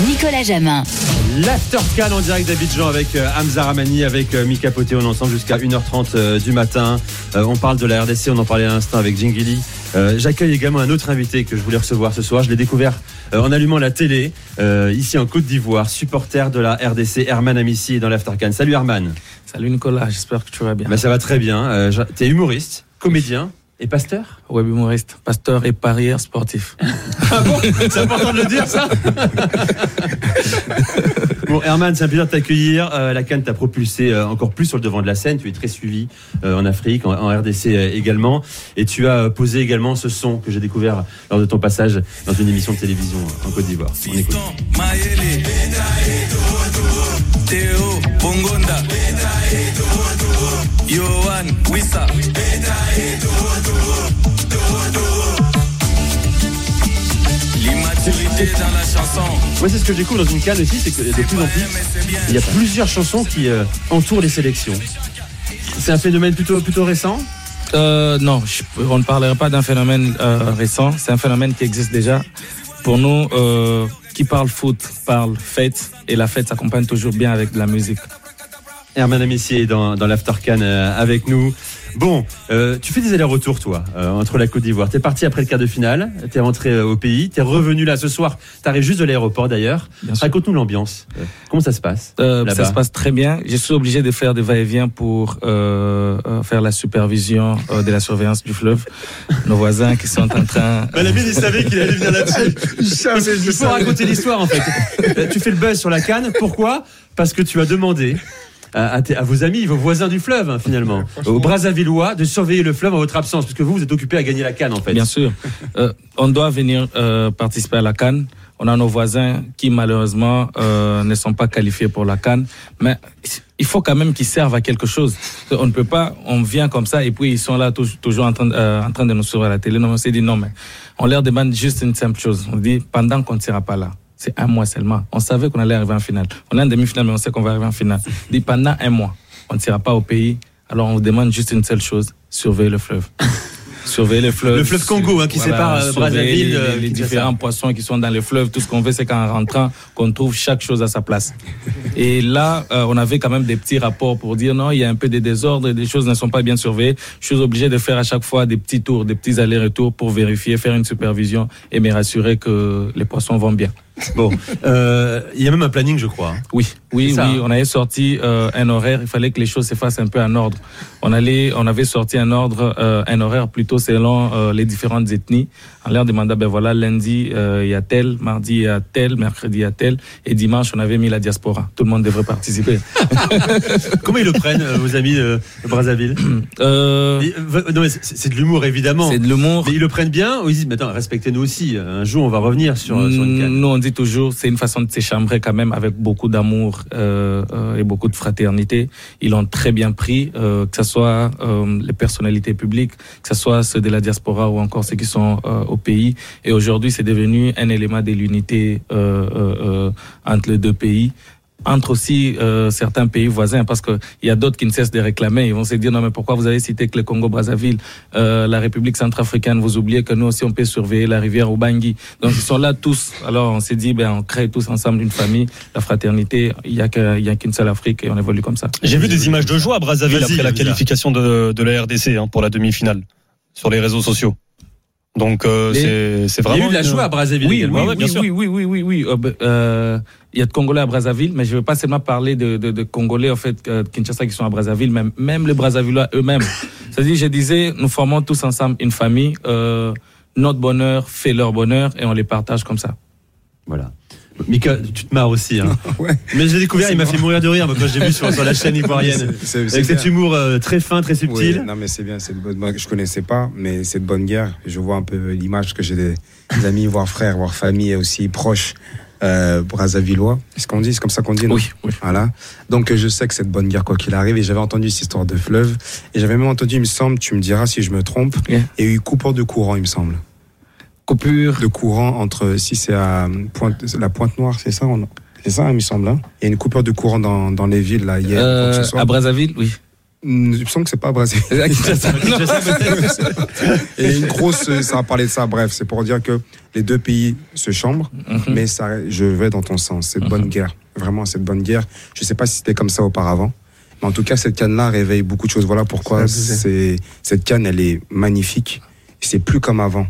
Nicolas Jamin. L'Aftercan en direct d'Abidjan avec euh, Hamza Ramani, avec euh, Mika Poté. On est ensemble jusqu'à 1h30 euh, du matin. On parle de la RDC, on en parlait à l'instant avec Jingili. J'accueille également un autre invité que je voulais recevoir ce soir. Je l'ai découvert en allumant la télé, ici en Côte d'Ivoire, supporter de la RDC, Herman Amissi dans l'Aftercan. Salut Herman. Salut Nicolas, j'espère que tu vas bien. Bah, ça va très bien. J'a- T'es humoriste, comédien et pasteur Web humoriste, pasteur et parieur sportif. Ah bon C'est important de le dire, ça Bon, Herman, c'est un plaisir de t'accueillir. Euh, la Cannes t'a propulsé euh, encore plus sur le devant de la scène. Tu es très suivi euh, en Afrique, en, en RDC euh, également. Et tu as euh, posé également ce son que j'ai découvert lors de ton passage dans une émission de télévision euh, en Côte d'Ivoire. On écoute. Yohan Wissa L'immaturité dans la chanson Moi, c'est ce que je découvre dans une canne aussi, c'est que de plus en plus, il y a plusieurs chansons qui euh, entourent les sélections. C'est un phénomène plutôt, plutôt récent? Euh, non, je- on ne parlerait pas d'un phénomène euh, récent, c'est un phénomène qui existe déjà. Pour nous, euh, qui parle foot, parle fête, et la fête s'accompagne toujours bien avec de la musique. Herman Amici est dans, dans l'Aftercan euh, avec nous. Bon, euh, tu fais des allers-retours, toi, euh, entre la Côte d'Ivoire. T'es parti après le quart de finale, t'es rentré euh, au pays, t'es revenu là ce soir. T'arrives juste de l'aéroport d'ailleurs. Raconte-nous l'ambiance. Euh, comment ça se passe Euh, ça se passe très bien. Je suis obligé de faire des va-et-vient pour faire la supervision euh, de la surveillance du fleuve. Nos voisins qui sont en train... Malamine, il savait qu'il allait venir là-dessus. Il faut raconter l'histoire en fait. Tu fais le buzz sur la canne. Pourquoi? Parce que tu as demandé à, à à vos amis, vos voisins du fleuve hein, finalement, aux Brazzavillois, de surveiller le fleuve en votre absence, parce que vous, vous êtes occupé à gagner la canne en fait. Bien sûr. Euh, on doit venir euh, participer à la Cannes. On a nos voisins qui malheureusement euh, ne sont pas qualifiés pour la Cannes, mais il faut quand même qu'ils servent à quelque chose. On ne peut pas, on vient comme ça et puis ils sont là tou- toujours en train, de- euh, en train de nous suivre à la télé. Non, on s'est dit non, mais on leur demande juste une simple chose. On dit pendant qu'on ne sera pas là. C'est un mois seulement. On savait qu'on allait arriver en finale. On est en demi-finale, mais on sait qu'on va arriver en finale. Dit pendant un mois, on ne sera pas au pays. Alors on vous demande juste une seule chose surveiller le fleuve. surveiller le fleuve. Le fleuve Congo, hein, qui sépare, euh, Brazzaville, Les, euh, les différents poissons qui sont dans les fleuves. Tout ce qu'on veut, c'est qu'en rentrant, qu'on trouve chaque chose à sa place. Et là, euh, on avait quand même des petits rapports pour dire non, il y a un peu de désordre, des choses ne sont pas bien surveillées. Je suis obligé de faire à chaque fois des petits tours, des petits allers-retours pour vérifier, faire une supervision et me rassurer que les poissons vont bien. Bon, euh, il y a même un planning, je crois. hein. Oui, oui, ça, oui. hein. On avait sorti euh, un horaire. Il fallait que les choses se fassent un peu en ordre. On allait, on avait sorti un ordre, euh, un horaire plutôt selon les différentes ethnies. On leur demandait, ben voilà, lundi il y a tel, mardi il y a tel, mercredi il y a tel, et dimanche on avait mis la diaspora. Tout le monde devrait participer. Comment ils le prennent, vos amis de Brazzaville c'est de l'humour évidemment. c'est de l'humour. Mais ils le prennent bien ou ils disent, mais attends, respectez-nous aussi. Un jour, on va revenir sur, sur une canne. Dit toujours, c'est une façon de s'échambrer quand même avec beaucoup d'amour euh, euh, et beaucoup de fraternité. Ils l'ont très bien pris, euh, que ce soit euh, les personnalités publiques, que ce soit ceux de la diaspora ou encore ceux qui sont euh, au pays. Et aujourd'hui, c'est devenu un élément de l'unité entre les deux pays entre aussi euh, certains pays voisins, parce qu'il y a d'autres qui ne cessent de réclamer. Ils vont se dire, non, mais pourquoi vous avez cité que le Congo-Brazzaville, euh, la République centrafricaine, vous oubliez que nous aussi, on peut surveiller la rivière Ubangi. Donc, ils sont là tous. Alors, on s'est dit, ben, on crée tous ensemble une famille, la fraternité. Il n'y a que- il y a qu'une seule Afrique et on évolue comme ça. J'ai vu des images de joie à Brazzaville après la qualification de, de la RDC hein, pour la demi-finale sur les réseaux sociaux. Donc euh, c'est c'est Il y a vraiment eu de la une- joie à Brazzaville Oui, oui, ouais, bien oui, sûr. oui, oui, oui, oui, oui. Euh, ben, euh, il y a de Congolais à Brazzaville, mais je ne veux pas seulement parler de, de, de Congolais, en fait, euh, de Kinshasa qui sont à Brazzaville, même, même les Brazzavillois eux-mêmes. C'est-à-dire, je disais, nous formons tous ensemble une famille. Euh, notre bonheur fait leur bonheur et on les partage comme ça. Voilà. Mika, tu te marres aussi. Hein. Ouais. Mais j'ai découvert, il m'a fait mourir de rire moi, quand j'ai vu sur, sur la chaîne ivoirienne. C'est- c'est- Avec c'est cet humour euh, très fin, très Oui, subtil. non mais c'est bien, c'est bonne. Je connaissais pas, mais c'est de bonne guerre. Je vois un peu l'image que j'ai des, des amis, voire frères, voire famille aussi proches euh, brazzavillois. Est-ce qu'on dit C'est comme ça qu'on dit non Oui, oui. Voilà. Donc je sais que c'est de bonne guerre quoi qu'il arrive. Et j'avais entendu cette histoire de fleuve. Et j'avais même entendu, il me semble, tu me diras si je me trompe, Yeah. il y a eu coupure de courant, il me semble. Coupure. De courant entre, si c'est à Pointe, la Pointe Noire, c'est ça on- C'est ça, il me semble. hein. Il y a une coupure de courant dans, dans les villes, là, hier. Euh, à Brazzaville, oui. Il me semble que c'est pas Brésil. À Kinshasa. Et une grosse, ça a parlé de ça. Bref, c'est pour dire que les deux pays se chambrent, Mhm. mais ça, je vais dans ton sens. C'est de bonne guerre. Vraiment, c'est de bonne guerre. Je sais pas si c'était comme ça auparavant. Mais en tout cas, cette canne-là réveille beaucoup de choses. Voilà pourquoi c'est, cette canne, elle est magnifique. C'est plus comme avant.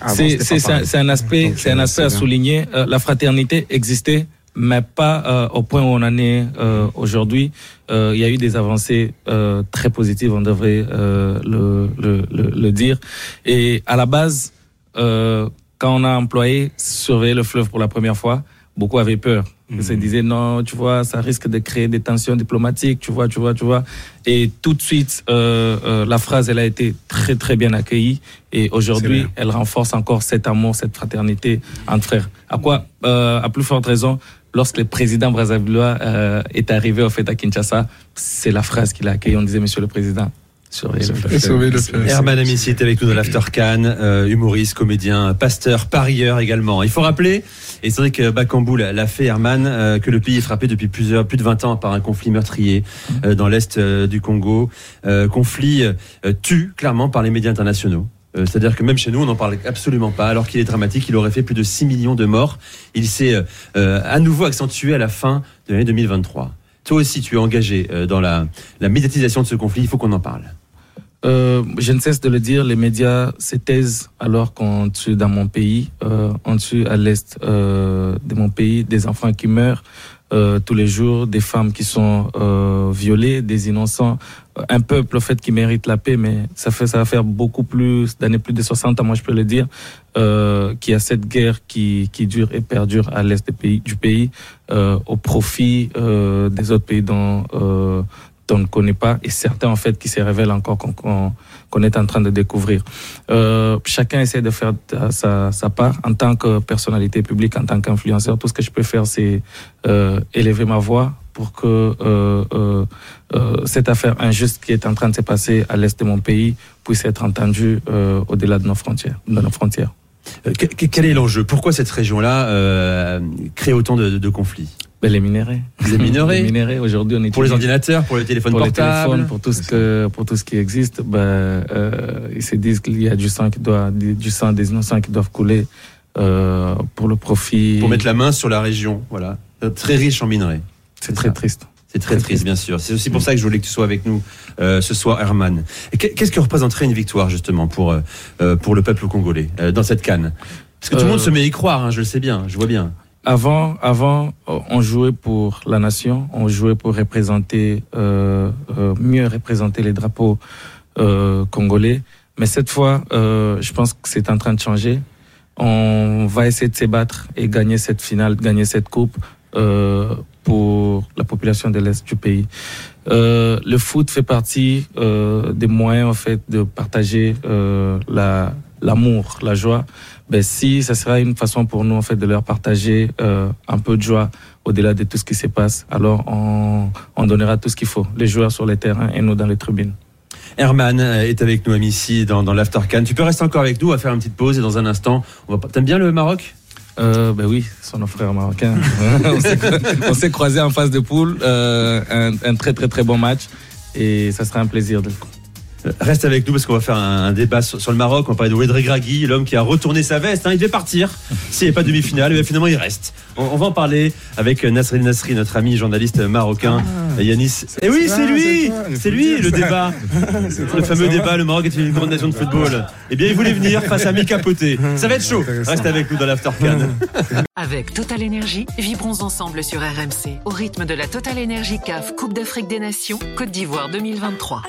Avant, C'est un, aspect, c'est un aspect à souligner. Euh, la fraternité existait, mais pas euh, au point où on en est euh, aujourd'hui. Euh, il y a eu des avancées euh, très positives, on devrait euh, le, le, le, le dire. Et à la base, euh, quand on a employé surveiller le fleuve pour la première fois, beaucoup avaient peur. Ils se disaient non, tu vois, ça risque de créer des tensions diplomatiques, tu vois, tu vois, tu vois. Et tout de suite, euh, euh, la phrase, elle a été très, très bien accueillie. Et aujourd'hui, elle renforce encore cet amour, cette fraternité entre frères. À quoi, euh, à plus forte raison, lorsque le président brazzavillois euh, est arrivé au fait à Kinshasa, c'est la phrase qu'il a accueillie. On disait, Monsieur le Président, surveillez le. Sauver le. Herman Amici est avec nous dans l'After Cannes, euh, humoriste, comédien, pasteur, parieur également. Il faut rappeler, et c'est vrai que Bakambu l'a fait Herman, euh, que le pays est frappé depuis plusieurs, plus de 20 ans par un conflit meurtrier euh, dans l'est euh, du Congo. Euh, conflit euh, tu clairement par les médias internationaux. Euh, C'est-à-dire que même chez nous, on n'en parle absolument pas, alors qu'il est dramatique. Il aurait fait plus de 6 millions de morts. Il s'est à nouveau accentué à la fin de l'année 2023. Toi aussi, tu es engagé dans la, la médiatisation de ce conflit. Il faut qu'on en parle. Euh, je ne cesse de le dire, les médias se taisent alors qu'on tue dans mon pays, euh, on tue à l'est euh, de mon pays des enfants qui meurent euh, tous les jours, des femmes qui sont euh, violées, des innocents, un peuple au fait qui mérite la paix, mais ça fait ça va faire beaucoup plus d'années, plus de 60 ans, moi je peux le dire, euh, qu'il y a cette guerre qui, qui dure et perdure à l'est des pays, du pays euh, au profit des autres pays dont on ne connaît pas et certains en fait qui se révèlent encore qu'on qu'on qu'on est en train de découvrir. Euh, chacun essaie de faire sa, sa part en tant que personnalité publique, en tant qu'influenceur. Tout ce que je peux faire, c'est euh, élever ma voix pour que euh, euh, euh, cette affaire injuste qui est en train de se passer à l'est de mon pays puisse être entendue euh, au-delà de nos frontières. De nos frontières. Que- que- quel est l'enjeu? Pourquoi cette région-là crée autant de conflits? Ben, les minerais. Les minerais les minerais. Aujourd'hui, on est Pour les ordinateurs, pour les téléphones pour les portables téléphones, pour tout ce que, pour tout ce qui existe, ben, euh, ils se disent qu'il y a du sang qui doit, du sang des innocents qui doivent couler euh, pour le profit. pour mettre la main sur la région. Voilà, Euh, très riche en minerais. C'est très ça. triste. C'est très triste, bien sûr. C'est aussi pour ça que je voulais que tu sois avec nous euh, ce soir, Herman. Qu'est-ce que représenterait une victoire justement pour euh, pour le peuple congolais euh, dans cette canne? Parce que tout le monde se met à y croire. hein, je le sais bien, je vois bien. Avant, avant, euh, on jouait pour la nation, on jouait pour représenter, euh, euh, mieux représenter les drapeaux euh, congolais. Mais cette fois, euh, je pense que c'est en train de changer. On va essayer de se battre et gagner cette finale, gagner cette coupe euh, pour la population de l'Est du pays. Le foot fait partie des moyens en fait de partager la l'amour, la joie. Ben si ça sera une façon pour nous en fait de leur partager euh, un peu de joie au-delà de tout ce qui se passe, alors on, on donnera tout ce qu'il faut, les joueurs sur les terrains et nous dans les tribunes. Herman euh, est avec nous ici dans, dans l'After. Tu peux rester encore avec nous, on va faire une petite pause et dans un instant, on va. T'aimes bien le Maroc? Euh, ben oui, ce sont nos frères marocains. on s'est- croisés en phase de poule, euh, un, un très très très bon match et ça sera un plaisir de Euh, Reste avec nous parce qu'on va faire un, un débat sur, sur le Maroc. On va parler de Oued Regragui, l'homme qui a retourné sa veste. hein. il devait partir s'il n'y avait pas de demi-finale. Et bien, finalement, il reste. On, on va en parler avec Nasrin Nasri, notre ami journaliste marocain, Yanis. Et oui, ça, c'est lui c'est lui, le débat. Le fameux débat, le Maroc est une grande nation de football. Eh bien, il voulait venir face à Mika Poté. Ça va être chaud. Reste avec nous dans l'After Cannes. Avec Total Énergie, vibrons ensemble sur RMC au rythme de la Total Énergie CAF Coupe d'Afrique des Nations Côte d'Ivoire 2023.